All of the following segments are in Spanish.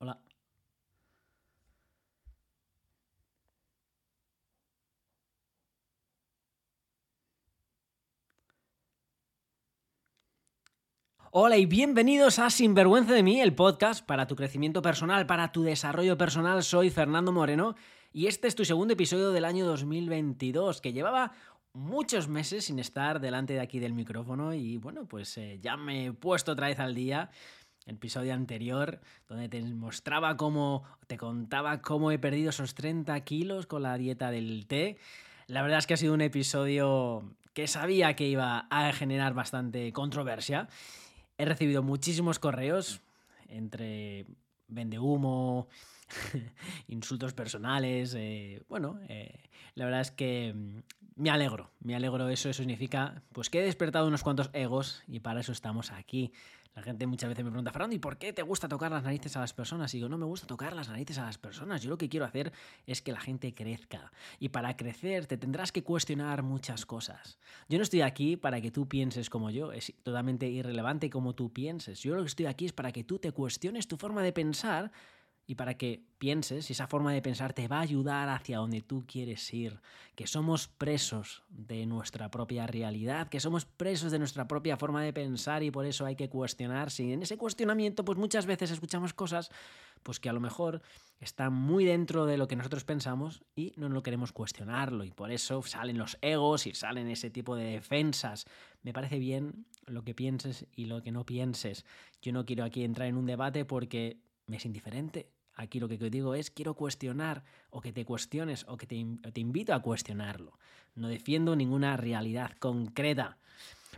Hola. Hola y bienvenidos a Sinvergüenza de mí, el podcast para tu crecimiento personal, para tu desarrollo personal. Soy Fernando Moreno y este es tu segundo episodio del año 2022, que llevaba muchos meses sin estar delante de aquí del micrófono y bueno, pues eh, ya me he puesto otra vez al día. El episodio anterior, donde te mostraba cómo, te contaba cómo he perdido esos 30 kilos con la dieta del té. La verdad es que ha sido un episodio que sabía que iba a generar bastante controversia. He recibido muchísimos correos entre vende humo, insultos personales. Eh, bueno, eh, la verdad es que mm, me alegro, me alegro eso. Eso significa pues que he despertado unos cuantos egos y para eso estamos aquí. La gente muchas veces me pregunta, Fernando, ¿y por qué te gusta tocar las narices a las personas? Y digo, no me gusta tocar las narices a las personas. Yo lo que quiero hacer es que la gente crezca. Y para crecer te tendrás que cuestionar muchas cosas. Yo no estoy aquí para que tú pienses como yo. Es totalmente irrelevante como tú pienses. Yo lo que estoy aquí es para que tú te cuestiones tu forma de pensar y para que pienses, y esa forma de pensar te va a ayudar hacia donde tú quieres ir, que somos presos de nuestra propia realidad, que somos presos de nuestra propia forma de pensar y por eso hay que cuestionarse. Y en ese cuestionamiento, pues muchas veces escuchamos cosas pues que a lo mejor están muy dentro de lo que nosotros pensamos y no lo queremos cuestionarlo y por eso salen los egos y salen ese tipo de defensas. Me parece bien lo que pienses y lo que no pienses. Yo no quiero aquí entrar en un debate porque me es indiferente Aquí lo que digo es quiero cuestionar o que te cuestiones o que te, te, invito a cuestionarlo. No defiendo ninguna realidad concreta.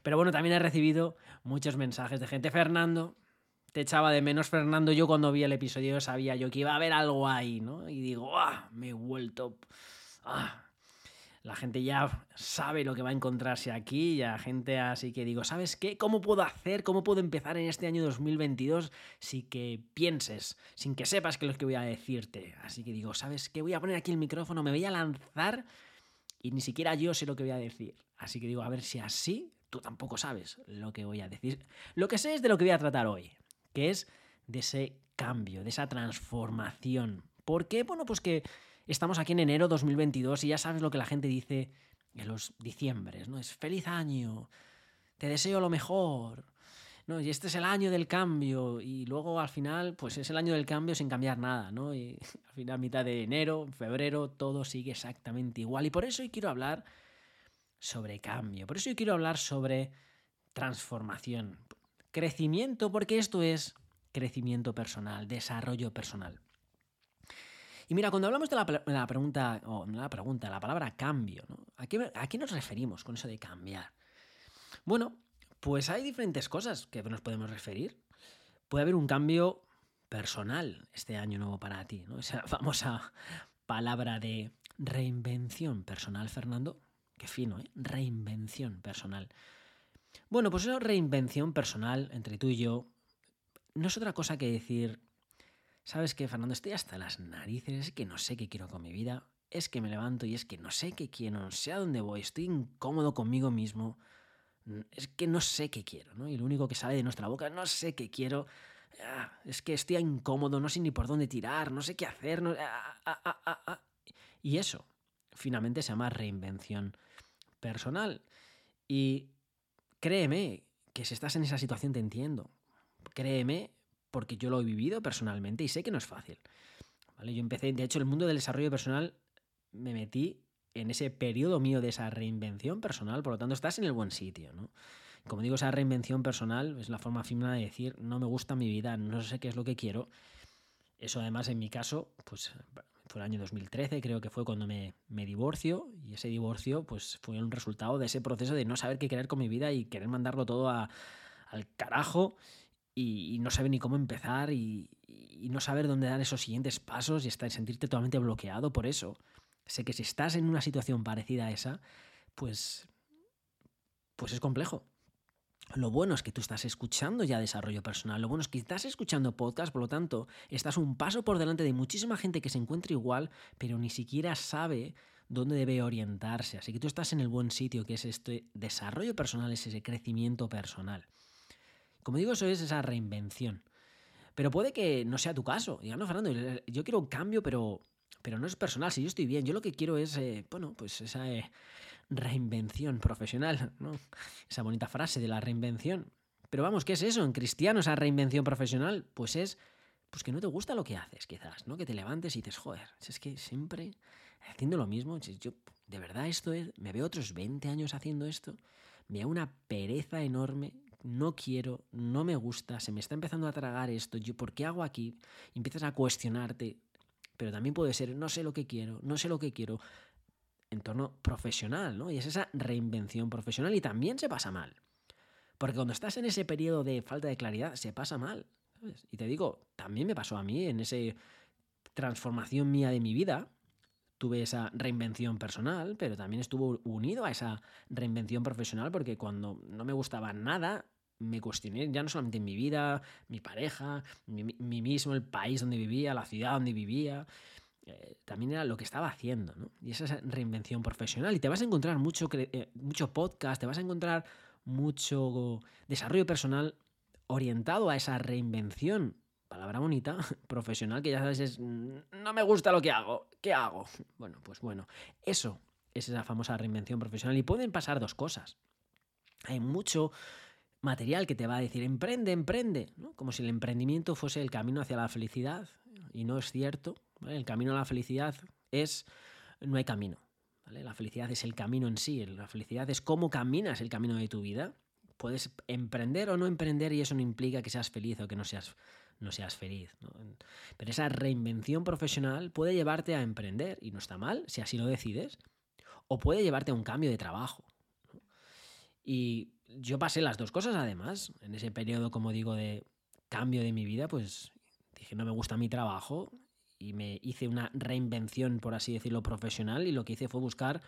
Pero bueno, también he recibido muchos mensajes de gente. Fernando, te echaba de menos Fernando. Yo cuando vi el episodio sabía yo que iba a haber algo ahí, ¿no? Y digo, ¡ah! Me he vuelto... ¡ah! La gente ya sabe lo que va a encontrarse aquí, ya gente así que digo, ¿sabes qué? ¿Cómo puedo hacer? ¿Cómo puedo empezar en este año 2022 sin que pienses, sin que sepas qué es lo que voy a decirte? Así que digo, ¿sabes qué? Voy a poner aquí el micrófono, me voy a lanzar y ni siquiera yo sé lo que voy a decir. Así que digo, a ver si así tú tampoco sabes lo que voy a decir. Lo que sé es de lo que voy a tratar hoy, que es de ese cambio, de esa transformación. ¿Por qué? Bueno, pues que Estamos aquí en enero 2022 y ya sabes lo que la gente dice en los diciembres, ¿no? Es feliz año, te deseo lo mejor, ¿no? Y este es el año del cambio y luego al final, pues es el año del cambio sin cambiar nada, ¿no? Y al final, mitad de enero, febrero, todo sigue exactamente igual. Y por eso hoy quiero hablar sobre cambio, por eso hoy quiero hablar sobre transformación, crecimiento, porque esto es crecimiento personal, desarrollo personal. Y mira, cuando hablamos de la, pregunta, o la pregunta, la palabra cambio, ¿no? ¿A, qué, nos referimos con eso de cambiar? Bueno, pues hay diferentes cosas que nos podemos referir. Puede haber un cambio personal este año nuevo para ti, ¿no? Esa famosa palabra de reinvención personal, Fernando. Qué fino, ¿eh? Reinvención personal. Bueno, pues esa reinvención personal entre tú y yo no es otra cosa que decir ¿Sabes qué, Fernando? Estoy hasta las narices, es que no sé qué quiero con mi vida, es que me levanto y es que no sé qué quiero, no sé a dónde voy, estoy incómodo conmigo mismo, es que no sé qué quiero, ¿no? Y lo único que sale de nuestra boca, no sé qué quiero, ah, es que estoy incómodo, no sé ni por dónde tirar, no sé qué hacer, ah, ah, y eso, finalmente se llama reinvención personal. Y créeme que si estás en esa situación te entiendo. Créeme porque yo lo he vivido personalmente y sé que no es fácil. ¿Vale? Yo empecé, de hecho, el mundo del desarrollo personal me metí en ese periodo mío de esa reinvención personal, por lo tanto estás en el buen sitio, ¿no? Como digo, esa reinvención personal es la forma fina de decir, no me gusta mi vida, no sé qué es lo que quiero. Eso además en mi caso, pues fue el año 2013, creo que fue cuando me, me divorcio, y ese divorcio pues fue un resultado de ese proceso de no saber qué querer con mi vida y querer mandarlo todo a, al carajo y, no saber ni cómo empezar y, no saber dónde dar esos siguientes pasos y estar, sentirte totalmente bloqueado por eso. Sé que si estás en una situación parecida a esa, pues, pues es complejo. Lo bueno es que tú estás escuchando ya desarrollo personal, lo bueno es que estás escuchando podcast, por lo tanto, estás un paso por delante de muchísima gente que se encuentra igual, pero ni siquiera sabe dónde debe orientarse. Así que tú estás en el buen sitio, que es este desarrollo personal, es ese crecimiento personal. Como digo, eso es esa reinvención. Pero puede que no sea tu caso. Diga, no, Fernando, yo quiero un cambio, pero, pero no es personal. Si yo estoy bien, yo lo que quiero es, eh, bueno, pues esa eh, reinvención profesional, ¿no? Esa bonita frase de la reinvención. Pero vamos, ¿qué es eso? En cristiano, esa reinvención profesional, pues es pues que no te gusta lo que haces, quizás, ¿no? Que te levantes y dices, joder, es que siempre haciendo lo mismo, yo de verdad esto es, me veo otros 20 años haciendo esto, me da una pereza enorme, no quiero, no me gusta, se me está empezando a tragar esto, yo ¿por qué hago aquí? empiezas a cuestionarte, pero también puede ser, no sé lo que quiero, no sé lo que quiero, entorno profesional, ¿no? Y es esa reinvención profesional y también se pasa mal. Porque cuando estás en ese periodo de falta de claridad, se pasa mal. Y te digo, también me pasó a mí en esa transformación mía de mi vida. Tuve esa reinvención personal, pero también estuvo unido a esa reinvención profesional porque cuando no me gustaba nada, me cuestioné ya no solamente en mi vida, mi pareja, mi, mismo, el país donde vivía, la ciudad donde vivía, eh, también era lo que estaba haciendo, ¿no? Y esa es reinvención profesional. Y te vas a encontrar mucho, eh, mucho podcast, te vas a encontrar mucho desarrollo personal orientado a esa reinvención, palabra bonita, profesional, que ya sabes es, mm, no me gusta lo que hago, ¿qué hago? Bueno, pues bueno, eso es esa famosa reinvención profesional y pueden pasar dos cosas. Hay mucho material que te va a decir, emprende, emprende, como si el emprendimiento fuese el camino hacia la felicidad, y no es cierto. El camino a la felicidad es, no hay camino. La felicidad es el camino en sí, la felicidad es cómo caminas el camino de tu vida puedes emprender o no emprender y eso no implica que seas feliz o que no seas, no seas feliz. Pero esa reinvención profesional puede llevarte a emprender y no está mal si así lo decides, o puede llevarte a un cambio de trabajo. Y yo pasé las dos cosas además, en ese periodo, como digo, de cambio de mi vida, pues dije, no me gusta mi trabajo y me hice una reinvención, por así decirlo, profesional y lo que hice fue buscar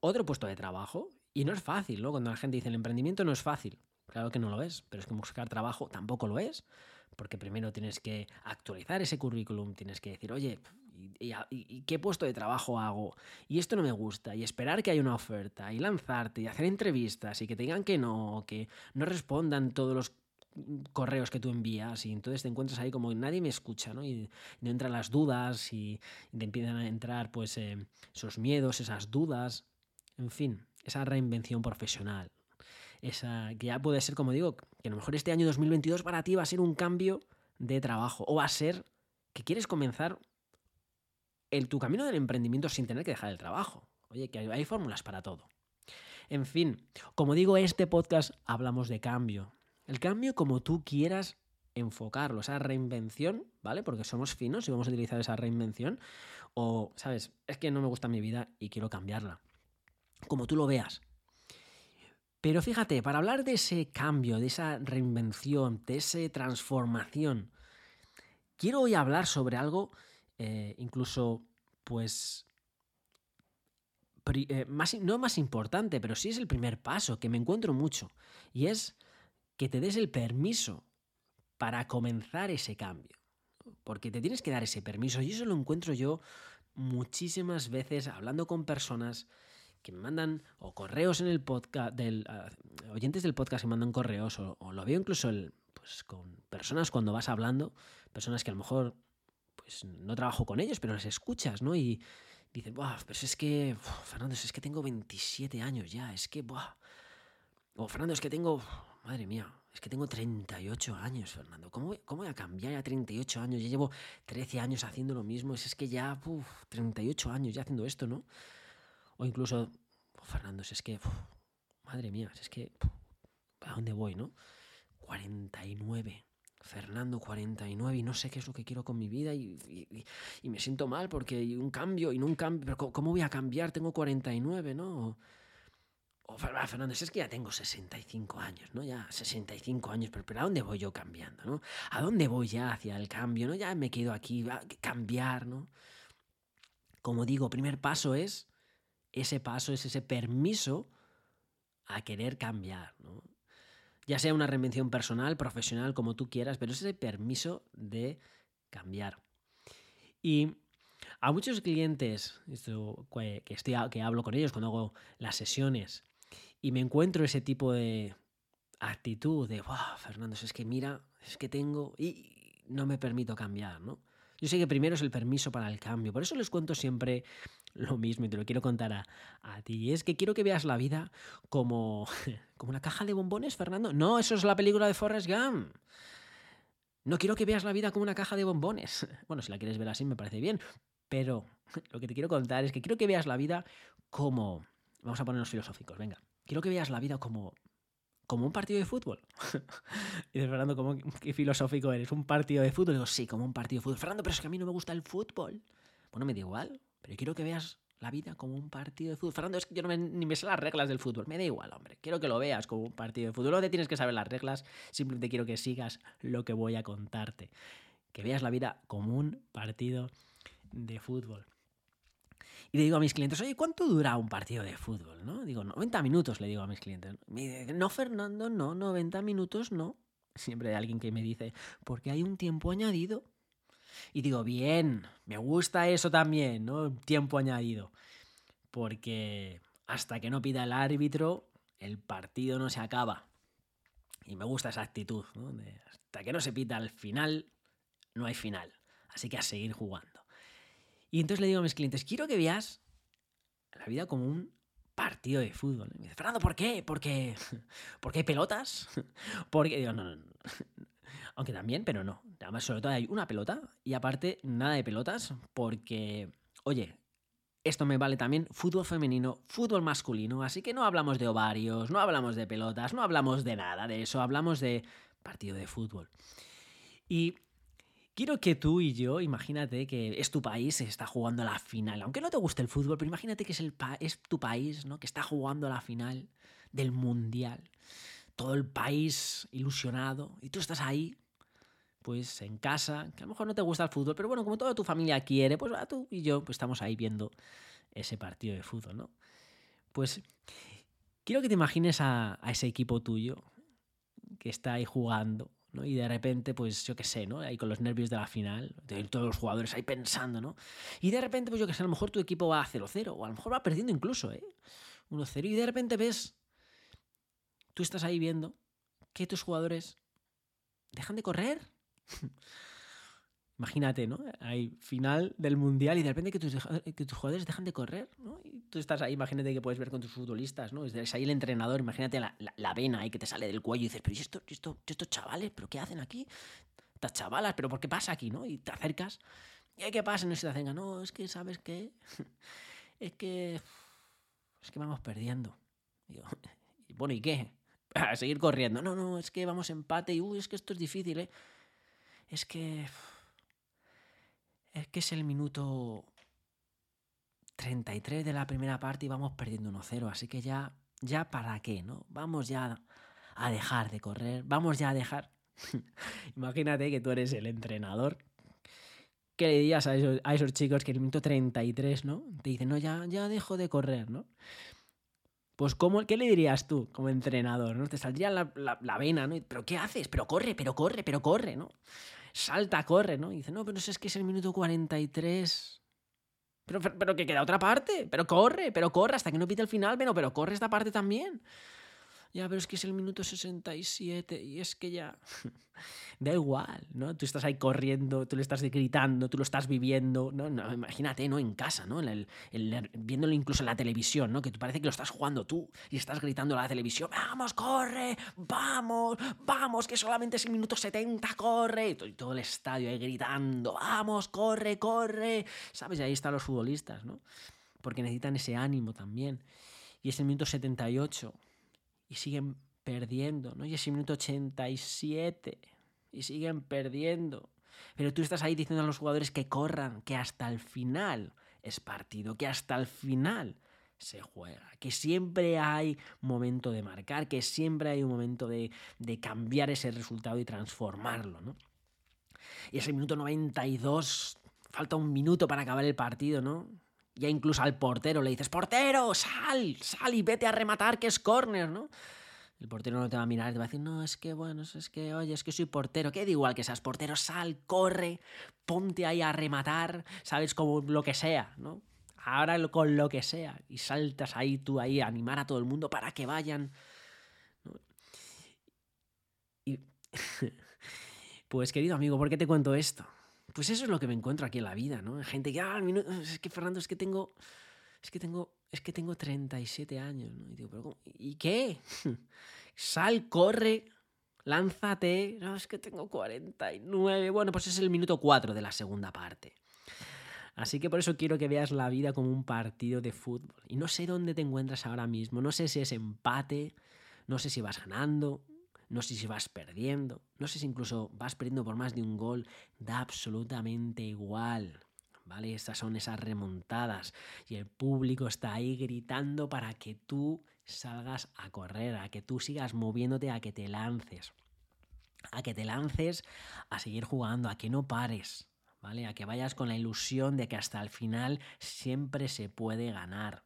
otro puesto de trabajo y no es fácil, ¿no? Cuando la gente dice el emprendimiento no es fácil. Claro que no lo es, pero es que buscar trabajo tampoco lo es, porque primero tienes que actualizar ese currículum, tienes que decir, oye, ¿y, qué puesto de trabajo hago? Y esto no me gusta, y esperar que haya una oferta, y lanzarte, y hacer entrevistas, y que te digan que no, que no respondan todos los correos que tú envías y entonces te encuentras ahí como nadie me escucha, ¿no? Y, no entran las dudas y, te empiezan a entrar pues eh, esos miedos, esas dudas, en fin esa reinvención profesional. Esa, que ya puede ser, como digo, que a lo mejor este año 2022 para ti va a ser un cambio de trabajo o va a ser que quieres comenzar el, tu camino del emprendimiento sin tener que dejar el trabajo. Oye, que hay, fórmulas para todo. En fin, como digo, este podcast hablamos de cambio. El cambio como tú quieras enfocarlo, esa reinvención, ¿vale? Porque somos finos y vamos a utilizar esa reinvención. O, ¿sabes? Es que no me gusta mi vida y quiero cambiarla como tú lo veas. Pero fíjate, para hablar de ese cambio, de esa reinvención, de esa transformación, quiero hoy hablar sobre algo eh, incluso, pues, eh, más, no más importante, pero sí es el primer paso que me encuentro mucho, y es que te des el permiso para comenzar ese cambio. Porque te tienes que dar ese permiso, y eso lo encuentro yo muchísimas veces hablando con personas que me mandan o correos en el podcast, del, ah, oyentes del podcast que mandan correos, o, lo veo incluso el, pues, con personas cuando vas hablando, personas que a lo mejor pues no trabajo con ellos, pero las escuchas, ¿no? Y dicen, Buah, pues es que, Fernando, es que tengo 27 años ya, es que, buah. O Fernando, es que tengo, madre mía, es que tengo 38 años, Fernando. ¿Cómo, ¿Cómo, voy a cambiar ya 38 años? Ya llevo 13 años haciendo lo mismo. Es, que ya, uf, 38 años ya haciendo esto, ¿no? O incluso, Fernando, es que, madre mía, es que, ¿a dónde voy, no? 49. Fernando 49 y no sé qué es lo que quiero con mi vida y, me siento mal porque hay un cambio y no un cambio, pero ¿cómo voy a cambiar? Tengo 49, ¿no? O, Fernando, es que ya tengo 65 años, ¿no? Ya 65 años, pero, pero ¿a dónde voy yo cambiando, ¿no? ¿A dónde voy ya hacia el cambio, ¿no? Ya me quedo aquí, a cambiar, ¿no? Como digo, primer paso es ese paso, es ese permiso a querer cambiar, ¿no? Ya sea una reinvención personal, profesional, como tú quieras, pero es ese permiso de cambiar. Y a muchos clientes que, estoy, que hablo con ellos cuando hago las sesiones y me encuentro ese tipo de actitud de, wow, Fernando, es que mira, es que tengo... Y, no me permito cambiar, ¿no? Yo sé que primero es el permiso para el cambio. Por eso les cuento siempre lo mismo y te lo quiero contar a, a ti. Es que quiero que veas la vida como, como una caja de bombones, Fernando. No, eso es la película de Forrest Gump. No quiero que veas la vida como una caja de bombones. Bueno, si la quieres ver así me parece bien. Pero lo que te quiero contar es que quiero que veas la vida como... Vamos a ponernos filosóficos, venga. Quiero que veas la vida como como un partido de fútbol. y dice, Fernando, ¿cómo, ¿qué filosófico eres? ¿Un partido de fútbol? digo, sí, como un partido de fútbol. Fernando, pero es que a mí no me gusta el fútbol. Bueno, me da igual, pero quiero que veas la vida como un partido de fútbol. Fernando, es que yo no me, ni me sé las reglas del fútbol. Me da igual, hombre. Quiero que lo veas como un partido de fútbol. No te tienes que saber las reglas, simplemente quiero que sigas lo que voy a contarte. Que veas la vida como un partido de fútbol. Y le digo a mis clientes, oye, ¿cuánto dura un partido de fútbol? ¿no? Digo, 90 minutos, le digo a mis clientes. Me no, Fernando, no, 90 minutos no. Siempre hay alguien que me dice, porque hay un tiempo añadido. Y digo, bien, me gusta eso también, ¿no? Tiempo añadido. Porque hasta que no pida el árbitro, el partido no se acaba. Y me gusta esa actitud, ¿no? hasta que no se pita al final, no hay final. Así que a seguir jugando. Y entonces le digo a mis clientes, quiero que veas la vida como un partido de fútbol. Y me dice, Fernando, ¿por qué? Porque, porque hay pelotas. Porque digo, no, no, no. Aunque también, pero no. Sobre todo hay una pelota y aparte nada de pelotas porque, oye, esto me vale también fútbol femenino, fútbol masculino, así que no hablamos de ovarios, no hablamos de pelotas, no hablamos de nada de eso, hablamos de partido de fútbol. Y Quiero que tú y yo, imagínate que es tu país, está jugando la final. Aunque no te guste el fútbol, pero imagínate que es, el es tu país, ¿no? Que está jugando la final del Mundial. Todo el país ilusionado. Y tú estás ahí, pues en casa, que a lo mejor no te gusta el fútbol, pero bueno, como toda tu familia quiere, pues tú y yo pues estamos ahí viendo ese partido de fútbol, ¿no? Pues quiero que te imagines a ese equipo tuyo que está ahí jugando y de repente, pues yo qué sé, ¿no? Ahí con los nervios de la final, de todos los jugadores ahí pensando, ¿no? Y de repente, pues yo qué sé, a lo mejor tu equipo va a 0-0, o a lo mejor va perdiendo incluso, ¿eh? 1-0, y de repente ves, tú estás ahí viendo que tus jugadores dejan de correr. Imagínate, ¿no? Hay final del mundial y de repente que tus, que jugadores dejan de correr, ¿no? Y tú estás ahí, imagínate que puedes ver con tus futbolistas, ¿no? Es ahí el entrenador, imagínate la, vena ahí que te sale del cuello y dices, pero ¿y esto, esto, estos chavales? ¿Pero qué hacen aquí? Estas chavalas, ¿pero por qué pasa aquí, no? Y te acercas, ¿y qué pasa? No se te no, es que, ¿sabes qué? es que. Es que vamos perdiendo. Digo, bueno, ¿y qué? A seguir corriendo. No, no, es que vamos empate y, uy, es que esto es difícil, ¿eh? Es que es que es el minuto 33 de la primera parte y vamos perdiendo 1-0, así que ya, ya para qué, ¿no? Vamos ya a dejar de correr, vamos ya a dejar... Imagínate que tú eres el entrenador. ¿Qué le dirías a esos, chicos que el minuto 33, ¿no? Te dicen, no, ya, ya dejo de correr, ¿no? Pues, ¿cómo, ¿qué le dirías tú como entrenador? ¿no? Te saldría la, la, vena, ¿no? ¿Pero qué haces? Pero corre, pero corre, pero corre, ¿no? Salta, corre, ¿no? Y dice, no, pero es que es el minuto 43. Pero, pero, pero que queda otra parte, pero corre, pero corre, hasta que no pite el final, pero, pero corre esta parte también. Ya, pero es que es el minuto 67 y es que ya... da igual, ¿no? Tú estás ahí corriendo, tú le estás gritando, tú lo estás viviendo, ¿no? no imagínate, ¿no? En casa, ¿no? Viéndolo incluso en la televisión, ¿no? Que parece que lo estás jugando tú y estás gritando a la televisión, vamos, corre, vamos, vamos, que solamente es el minuto 70, corre. Y todo el estadio ahí gritando, vamos, corre, corre. ¿Sabes? Y ahí están los futbolistas, ¿no? Porque necesitan ese ánimo también. Y es el minuto 78 y siguen perdiendo, ¿no? Y es el minuto 87 y siguen perdiendo. Pero tú estás ahí diciendo a los jugadores que corran, que hasta el final es partido, que hasta el final se juega, que siempre hay momento de marcar, que siempre hay un momento de, de cambiar ese resultado y transformarlo, ¿no? Y es el minuto 92, falta un minuto para acabar el partido, ¿no? Ya incluso al portero le dices, portero, sal, sal y vete a rematar, que es córner, ¿no? El portero no te va a mirar, te va a decir, no, es que, bueno, es que, oye, es que soy portero. ¿Qué da igual que seas portero? Sal, corre, ponte ahí a rematar, ¿sabes? Como lo que sea, ¿no? Ahora con lo que sea. Y saltas ahí tú ahí a animar a todo el mundo para que vayan. Y Pues querido amigo, ¿por qué te cuento esto? Pues eso es lo que me encuentro aquí en la vida, ¿no? Gente que, ah, es que Fernando, es que tengo, es que tengo, es que tengo 37 años, ¿no? Y digo, ¿pero cómo? ¿Y qué? Sal, corre, lánzate. No, es que tengo 49. Bueno, pues es el minuto 4 de la segunda parte. Así que por eso quiero que veas la vida como un partido de fútbol. Y no sé dónde te encuentras ahora mismo, no sé si es empate, no sé si vas ganando, no sé si vas perdiendo, no sé si incluso vas perdiendo por más de un gol, da absolutamente igual. ¿Vale? Estas son esas remontadas y el público está ahí gritando para que tú salgas a correr, a que tú sigas moviéndote, a que te lances. A que te lances a seguir jugando, a que no pares, ¿vale? A que vayas con la ilusión de que hasta el final siempre se puede ganar.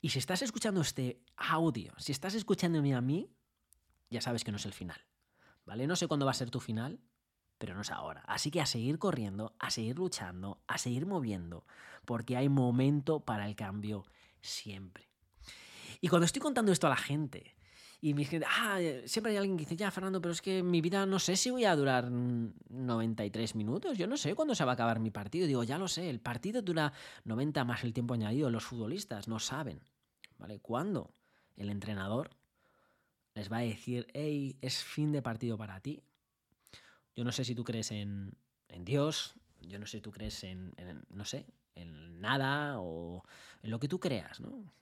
Y si estás escuchando este audio, si estás escuchándome a mí, ya sabes que no es el final. ¿Vale? No sé cuándo va a ser tu final, pero no es ahora. Así que a seguir corriendo, a seguir luchando, a seguir moviendo, porque hay momento para el cambio siempre. Y cuando estoy contando esto a la gente, y me dicen, ah, siempre hay alguien que dice, ya, Fernando, pero es que mi vida no sé si voy a durar 93 minutos, yo no sé cuándo se va a acabar mi partido. Digo, ya lo sé, el partido dura 90 más el tiempo añadido, los futbolistas no saben, ¿vale? ¿Cuándo? El entrenador les va a decir, hey, es fin de partido para ti. Yo no sé si tú crees en, Dios, yo no sé si tú crees en, no sé, en nada o en lo que tú creas, ¿no?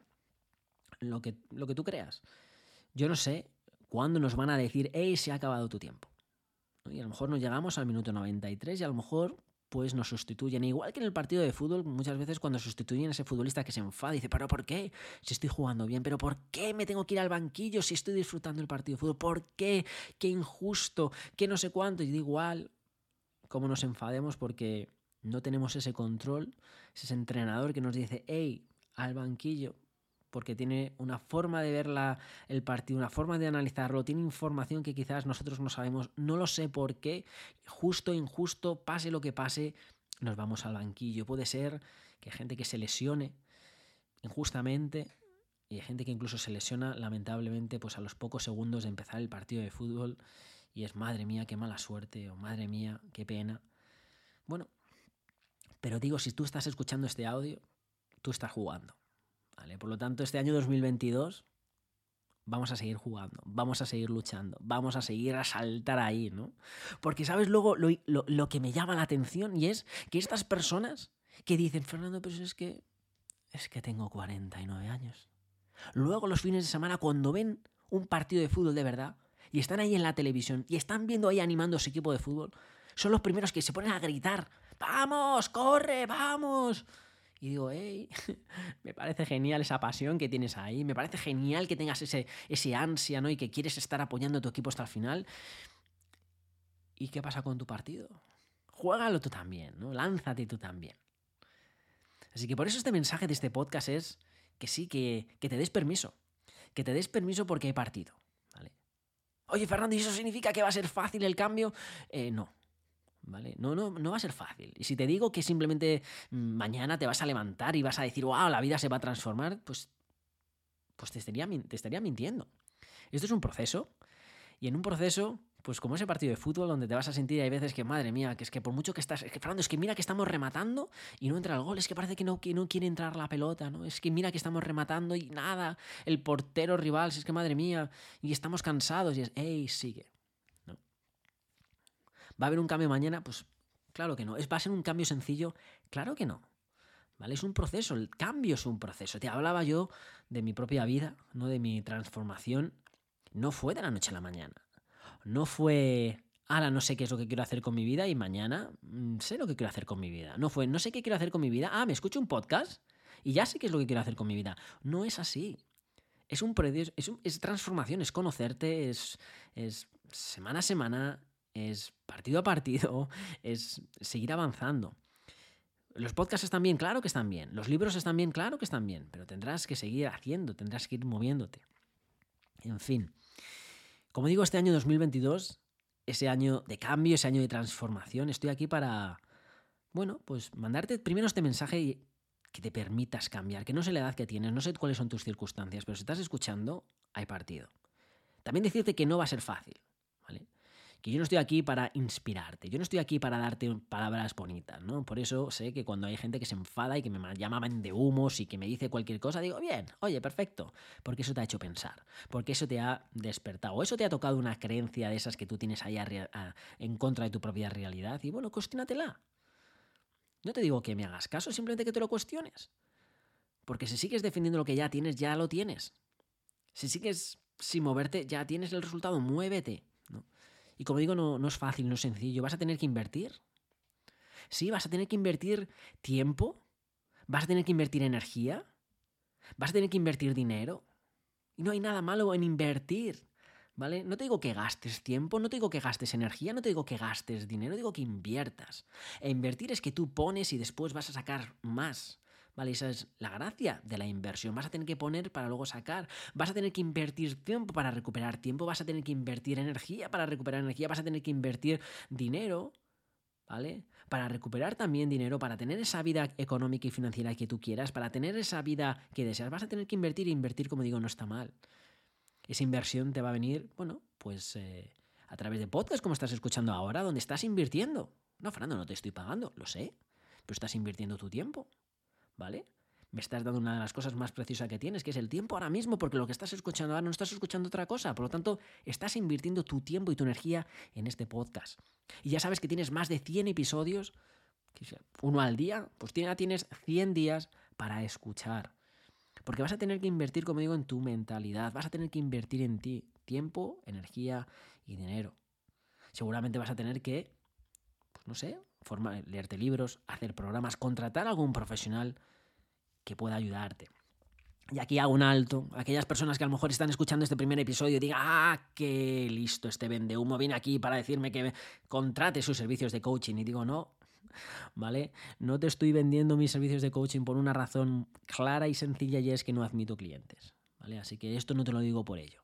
Lo que, lo que tú creas. Yo no sé cuándo nos van a decir, hey, se ha acabado tu tiempo. Y a lo mejor nos llegamos al minuto 93 y a lo mejor pues nos sustituyen. Igual que en el partido de fútbol, muchas veces cuando sustituyen a ese futbolista que se enfada y dice, pero ¿por qué? Si estoy jugando bien, pero ¿por qué me tengo que ir al banquillo si estoy disfrutando el partido de fútbol? ¿Por qué? Qué injusto, qué no sé cuánto. Y digo, igual, como nos enfademos porque no tenemos ese control, ese entrenador que nos dice, hey, al banquillo, porque tiene una forma de ver el partido, una forma de analizarlo, tiene información que quizás nosotros no sabemos, no lo sé por qué, justo, injusto, pase lo que pase, nos vamos al banquillo. Puede ser que hay gente que se lesione injustamente y hay gente que incluso se lesiona lamentablemente pues a los pocos segundos de empezar el partido de fútbol y es madre mía, qué mala suerte o madre mía, qué pena. Bueno, pero digo, si tú estás escuchando este audio, tú estás jugando. Por lo tanto, este año 2022 vamos a seguir jugando, vamos a seguir luchando, vamos a seguir a saltar ahí, ¿no? Porque, ¿sabes? Luego lo, que me llama la atención y es que estas personas que dicen, Fernando, pero es que, es que tengo 49 años. Luego los fines de semana, cuando ven un partido de fútbol de verdad y están ahí en la televisión y están viendo ahí animando a su equipo de fútbol, son los primeros que se ponen a gritar, vamos, corre, vamos. Y digo, hey, me parece genial esa pasión que tienes ahí, me parece genial que tengas ese, ese ansia, ¿no? Y que quieres estar apoyando a tu equipo hasta el final. ¿Y qué pasa con tu partido? Juégalo tú también, ¿no? Lánzate tú también. Así que por eso este mensaje de este podcast es que sí, que, que te des permiso. Que te des permiso porque hay partido. ¿vale? Oye, Fernando, ¿y eso significa que va a ser fácil el cambio? Eh, no, ¿Vale? No, no, no va a ser fácil. Y si te digo que simplemente mm, mañana te vas a levantar y vas a decir, wow, la vida se va a transformar, pues, pues te, estaría, te estaría mintiendo. Esto es un proceso. Y en un proceso, pues como ese partido de fútbol donde te vas a sentir, hay veces que, madre mía, que es que por mucho que estás, es que Fernando, es que mira que estamos rematando y no entra el gol, es que parece que no, que no quiere entrar la pelota, ¿no? Es que mira que estamos rematando y nada, el portero rival, es que madre mía, y estamos cansados y es, hey, sigue. ¿Va a haber un cambio mañana? Pues claro que no. ¿Va a ser un cambio sencillo? Claro que no. ¿Vale? Es un proceso, el cambio es un proceso. Te hablaba yo de mi propia vida, no de mi transformación. No fue de la noche a la mañana. No fue, ahora no sé qué es lo que quiero hacer con mi vida y mañana mm, sé lo que quiero hacer con mi vida. No fue, no sé qué quiero hacer con mi vida. Ah, me escucho un podcast y ya sé qué es lo que quiero hacer con mi vida. No es así. Es un, es, es transformación, es conocerte, es, es semana a semana, es partido a partido, es seguir avanzando. Los podcasts están bien, claro que están bien. Los libros están bien, claro que están bien. Pero tendrás que seguir haciendo, tendrás que ir moviéndote. En fin. Como digo, este año 2022, ese año de cambio, ese año de transformación, estoy aquí para, bueno, pues mandarte primero este mensaje que te permitas cambiar, que no sé la edad que tienes, no sé cuáles son tus circunstancias, pero si estás escuchando, hay partido. También decirte que no va a ser fácil. Que yo no estoy aquí para inspirarte, yo no estoy aquí para darte palabras bonitas, ¿no? Por eso sé que cuando hay gente que se enfada y que me llamaban de humos y que me dice cualquier cosa, digo, bien, oye, perfecto, porque eso te ha hecho pensar, porque eso te ha despertado, o eso te ha tocado una creencia de esas que tú tienes ahí en contra de tu propia realidad, y bueno, cuestionatela. No te digo que me hagas caso, simplemente que te lo cuestiones. Porque si sigues defendiendo lo que ya tienes, ya lo tienes. Si sigues sin moverte, ya tienes el resultado, muévete. Y como digo, no, no es fácil, no es sencillo. Vas a tener que invertir. Sí, vas a tener que invertir tiempo, vas a tener que invertir energía, vas a tener que invertir dinero. Y no hay nada malo en invertir. ¿Vale? No te digo que gastes tiempo, no te digo que gastes energía, no te digo que gastes dinero, digo que inviertas. E invertir es que tú pones y después vas a sacar más. ¿Vale? Esa es la gracia de la inversión. Vas a tener que poner para luego sacar. Vas a tener que invertir tiempo para recuperar tiempo. Vas a tener que invertir energía para recuperar energía. Vas a tener que invertir dinero. ¿Vale? Para recuperar también dinero, para tener esa vida económica y financiera que tú quieras, para tener esa vida que deseas, vas a tener que invertir e invertir, como digo, no está mal. Esa inversión te va a venir, bueno, pues eh, a través de podcast como estás escuchando ahora, donde estás invirtiendo. No, Fernando, no te estoy pagando, lo sé, pero estás invirtiendo tu tiempo, ¿vale? Me estás dando una de las cosas más preciosas que tienes, que es el tiempo ahora mismo, porque lo que estás escuchando ahora no estás escuchando otra cosa. Por lo tanto, estás invirtiendo tu tiempo y tu energía en este podcast. Y ya sabes que tienes más de 100 episodios, uno al día, pues ya tienes 100 días para escuchar. Porque vas a tener que invertir, como digo, en tu mentalidad, vas a tener que invertir en ti tiempo, energía y dinero. Seguramente vas a tener que, pues no sé, leerte libros, hacer programas, contratar a algún profesional que pueda ayudarte. Y aquí hago un alto. Aquellas personas que a lo mejor están escuchando este primer episodio y digan, ah, qué listo este vende humo, viene aquí para decirme que contrate sus servicios de coaching. Y digo, no, ¿vale? No te estoy vendiendo mis servicios de coaching por una razón clara y sencilla y es que no admito clientes, ¿vale? Así que esto no te lo digo por ello.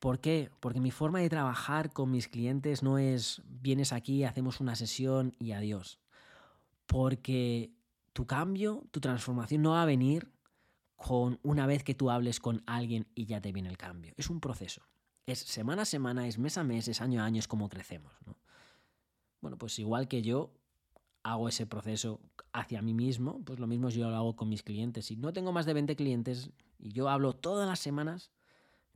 ¿Por qué? Porque mi forma de trabajar con mis clientes no es vienes aquí, hacemos una sesión y adiós. Porque tu cambio, tu transformación no va a venir con una vez que tú hables con alguien y ya te viene el cambio. Es un proceso. Es semana a semana, es mes a mes, es año a año, es como crecemos. Bueno, pues igual que yo, hago ese proceso hacia mí mismo, pues lo mismo yo lo hago con mis clientes. Si no tengo más de 20 clientes y yo hablo todas las semanas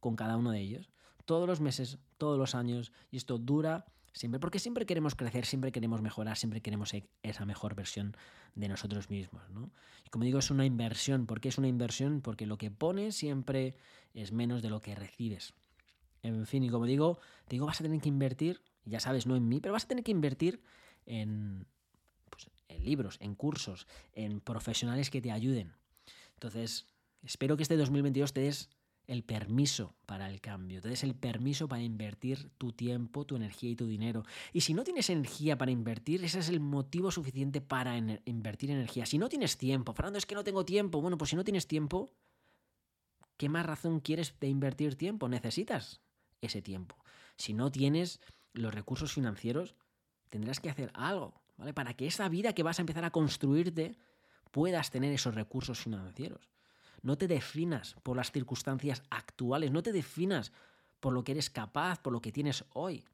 con cada uno de ellos, todos los meses, todos los años, y esto dura siempre, porque siempre queremos crecer, siempre queremos mejorar, siempre queremos esa mejor versión de nosotros mismos. ¿no? Y como digo, es una inversión. ¿Por qué es una inversión? Porque lo que pones siempre es menos de lo que recibes. En fin, y como digo, te digo, vas a tener que invertir, ya sabes, no en mí, pero vas a tener que invertir en, en libros, en cursos, en profesionales que te ayuden. Entonces, espero que este 2022 te des el permiso para el cambio, te des el permiso para invertir tu tiempo, tu energía y tu dinero. Y si no tienes energía para invertir, ese es el motivo suficiente para invertir energía. Si no tienes tiempo, Fernando, es que no tengo tiempo. Bueno, pues si no tienes tiempo, ¿qué más razón quieres de invertir tiempo? Necesitas ese tiempo. Si no tienes los recursos financieros, tendrás que hacer algo. Para que esa vida que vas a empezar a construirte puedas tener esos recursos financieros. No te definas por las circunstancias actuales, no te definas por lo que eres capaz, por lo que tienes hoy.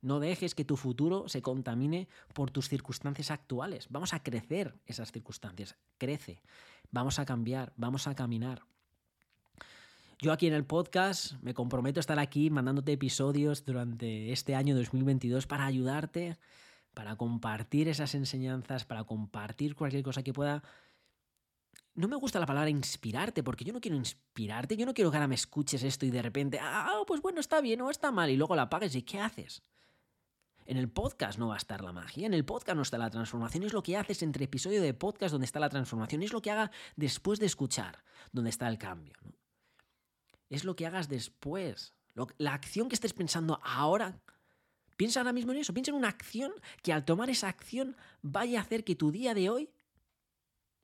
No dejes que tu futuro se contamine por tus circunstancias actuales. Vamos a crecer esas circunstancias. Crece. Vamos a cambiar. Vamos a caminar. Yo aquí en el podcast me comprometo a estar aquí mandándote episodios durante este año 2022 para ayudarte para compartir esas enseñanzas, para compartir cualquier cosa que pueda... No me gusta la palabra inspirarte, porque yo no quiero inspirarte, yo no quiero que ahora me escuches esto y de repente, ah, pues bueno, está bien o está mal, y luego la apagues y ¿qué haces? En el podcast no va a estar la magia, en el podcast no está la transformación, es lo que haces entre episodio de podcast donde está la transformación, es lo que haga después de escuchar, donde está el cambio. Es lo que hagas después, la acción que estés pensando ahora Piensa ahora mismo en eso, piensa en una acción que al tomar esa acción vaya a hacer que tu día de hoy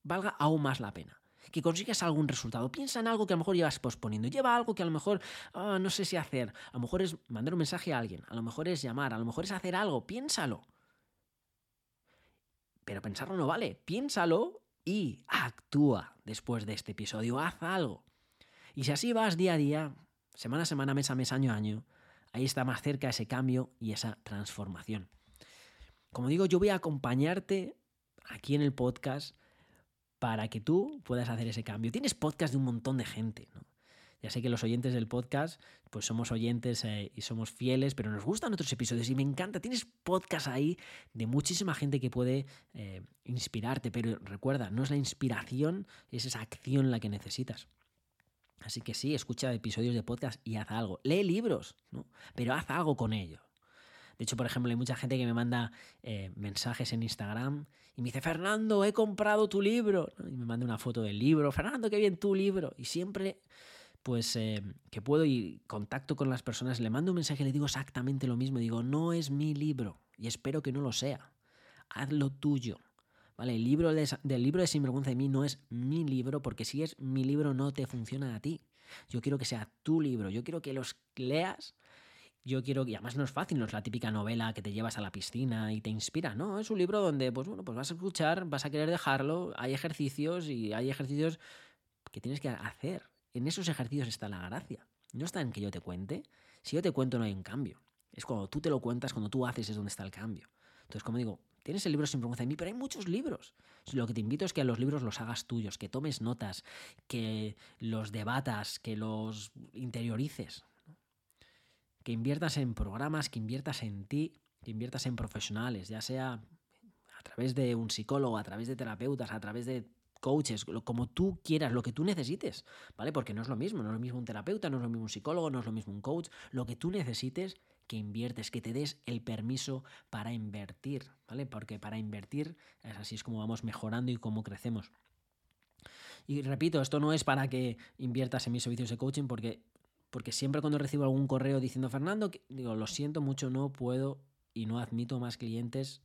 valga aún más la pena. Que consigas algún resultado. Piensa en algo que a lo mejor llevas posponiendo. Lleva algo que a lo mejor ah, no sé si hacer. A lo mejor es mandar un mensaje a alguien. A lo mejor es llamar. A lo mejor es hacer algo. Piénsalo. Pero pensarlo no vale. Piénsalo y actúa después de este episodio. Haz algo. Y si así vas día a día, semana a semana, mes a mes, año a año, ahí está más cerca ese cambio y esa transformación. Como digo, yo voy a acompañarte aquí en el podcast para que tú puedas hacer ese cambio. Tienes podcast de un montón de gente, ¿no? Ya sé que los oyentes del podcast, pues somos oyentes eh, y somos fieles, pero nos gustan otros episodios y me encanta. Tienes podcast ahí de muchísima gente que puede eh, inspirarte, pero recuerda, no es la inspiración, es esa acción la que necesitas. Así que sí, escucha episodios de podcast y haz algo. Lee libros, ¿no? Pero haz algo con ellos. De hecho, por ejemplo, hay mucha gente que me manda eh, mensajes en Instagram y me dice, Fernando, he comprado tu libro. Y me manda una foto del libro. Fernando, qué bien tu libro. Y siempre, pues, eh, que puedo y contacto con las personas, le mando un mensaje y le digo exactamente lo mismo. Digo, no es mi libro y espero que no lo sea. Haz lo tuyo. ¿Vale? El libro del libro de Sinvergüenza de mí no es mi libro, porque si es mi libro no te funciona a ti. Yo quiero que sea tu libro, yo quiero que los leas. Yo quiero que, además no es fácil, no es la típica novela que te llevas a la piscina y te inspira, no, es un libro donde, pues bueno, pues vas a escuchar, vas a querer dejarlo, hay ejercicios y hay ejercicios que tienes que hacer. En esos ejercicios está la gracia. No está en que yo te cuente. Si yo te cuento no hay un cambio. Es cuando tú te lo cuentas, cuando tú haces es donde está el cambio. Entonces, como digo, Tienes el libro sin vergüenza de mí, pero hay muchos libros. Lo que te invito es que a los libros los hagas tuyos, que tomes notas, que los debatas, que los interiorices. Que inviertas en programas, que inviertas en ti, que inviertas en profesionales, ya sea a través de un psicólogo, a través de terapeutas, a través de coaches, como tú quieras, lo que tú necesites, ¿vale? Porque no es lo mismo, no es lo mismo un terapeuta, no es lo mismo un psicólogo, no es lo mismo un coach, lo que tú necesites que inviertes, que te des el permiso para invertir, ¿vale? Porque para invertir es así es como vamos mejorando y cómo crecemos. Y repito, esto no es para que inviertas en mis servicios de coaching porque, porque siempre cuando recibo algún correo diciendo Fernando, digo, lo siento mucho, no puedo y no admito más clientes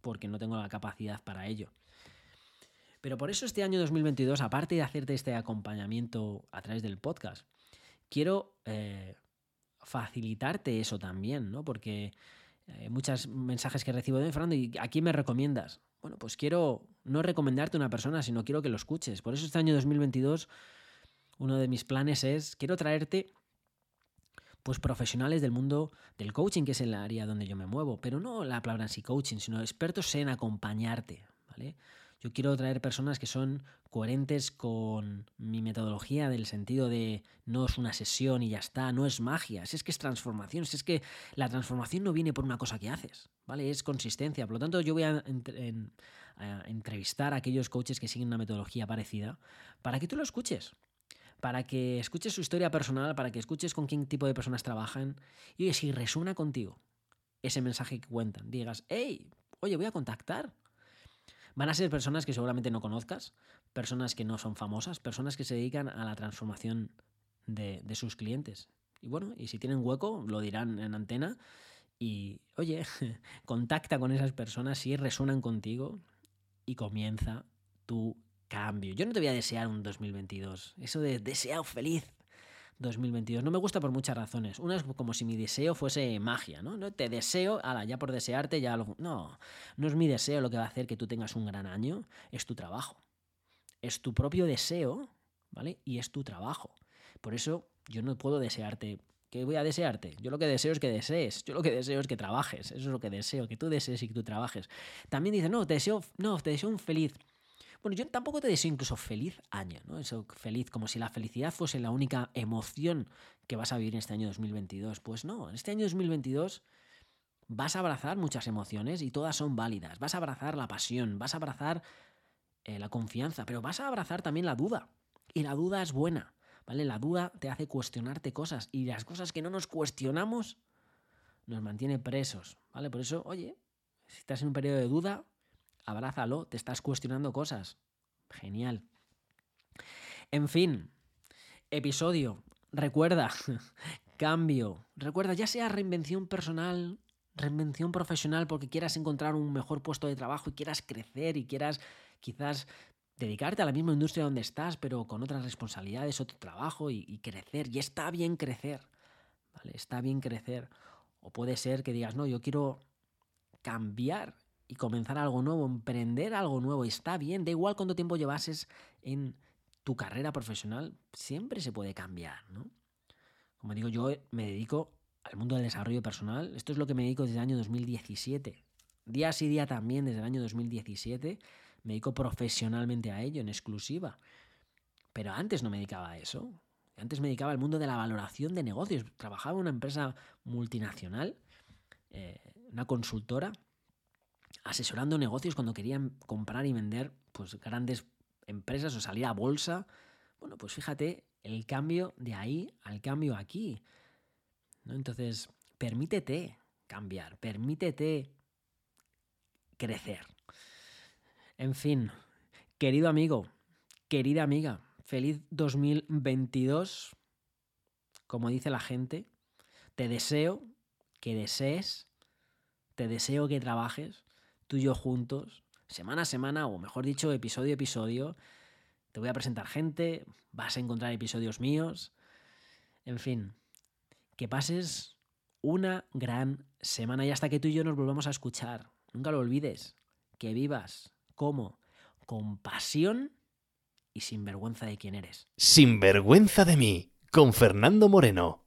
porque no tengo la capacidad para ello. Pero por eso este año 2022, aparte de hacerte este acompañamiento a través del podcast, quiero eh, facilitarte eso también, ¿no? Porque eh, muchos mensajes que recibo de Fernando, ¿y a quién me recomiendas? Bueno, pues quiero no recomendarte a una persona, sino quiero que lo escuches. Por eso este año 2022, uno de mis planes es, quiero traerte pues profesionales del mundo del coaching, que es el área donde yo me muevo, pero no la palabra en sí coaching, sino expertos en acompañarte, ¿vale? Yo quiero traer personas que son coherentes con mi metodología del sentido de no es una sesión y ya está, no es magia, si es que es transformación, si es que la transformación no viene por una cosa que haces, ¿vale? Es consistencia. Por lo tanto, yo voy a, entrevistar a aquellos coaches que siguen una metodología parecida para que tú lo escuches para que escuches su historia personal, para que escuches con qué tipo de personas trabajan y oye, si resuena contigo ese mensaje que cuentan, digas, hey, oye, voy a contactar Van a ser personas que seguramente no conozcas, personas que no son famosas, personas que se dedican a la transformación de, sus clientes. Y bueno, y si tienen hueco, lo dirán en antena. Y oye, contacta con esas personas si resuenan contigo y comienza tu cambio. Yo no te voy a desear un 2022. Eso de deseado feliz. 2022. No me gusta por muchas razones. Una es como si mi deseo fuese magia, ¿no? no te deseo, ala, ya por desearte, ya lo... No, no es mi deseo lo que va a hacer que tú tengas un gran año, es tu trabajo. Es tu propio deseo, ¿vale? Y es tu trabajo. Por eso yo no puedo desearte. ¿Qué voy a desearte? Yo lo que deseo es que desees. Yo lo que deseo es que trabajes. Eso es lo que deseo, que tú desees y que tú trabajes. También dice, no, te deseo, no, te deseo un feliz. Bueno, yo tampoco te deseo incluso feliz año, ¿no? Eso feliz, como si la felicidad fuese la única emoción que vas a vivir en este año 2022. Pues no, en este año 2022 vas a abrazar muchas emociones y todas son válidas. Vas a abrazar la pasión, vas a abrazar eh, la confianza, pero vas a abrazar también la duda. Y la duda es buena, ¿vale? La duda te hace cuestionarte cosas y las cosas que no nos cuestionamos nos mantiene presos, ¿vale? Por eso, oye, si estás en un periodo de duda, abrázalo, te estás cuestionando cosas. Genial. En fin, episodio, recuerda, cambio, recuerda, ya sea reinvención personal, reinvención profesional porque quieras encontrar un mejor puesto de trabajo y quieras crecer y quieras quizás dedicarte a la misma industria donde estás, pero con otras responsabilidades, otro trabajo y, crecer. Y está bien crecer, ¿vale? Está bien crecer. O puede ser que digas, no, yo quiero cambiar y comenzar algo nuevo, emprender algo nuevo. Está bien, da igual cuánto tiempo llevases en tu carrera profesional, siempre se puede cambiar, ¿no? Como digo, yo me dedico al mundo del desarrollo personal. Esto es lo que me dedico desde el año 2017. Día sí día también desde el año 2017 me dedico profesionalmente a ello, en exclusiva. Pero antes no me dedicaba a eso. Antes me dedicaba al mundo de la valoración de negocios. Trabajaba en una empresa multinacional, eh, una consultora, asesorando negocios cuando querían comprar y vender pues, grandes empresas o salir a bolsa. Bueno, pues fíjate el cambio de ahí al cambio aquí. ¿no? Entonces, permítete cambiar, permítete crecer. En fin, querido amigo, querida amiga, feliz 2022. Como dice la gente, te deseo que desees, te deseo que trabajes tú y yo juntos, semana a semana, o mejor dicho, episodio a episodio. Te voy a presentar gente, vas a encontrar episodios míos. En fin, que pases una gran semana y hasta que tú y yo nos volvamos a escuchar. Nunca lo olvides, que vivas como con pasión y sin vergüenza de quién eres. Sin vergüenza de mí, con Fernando Moreno.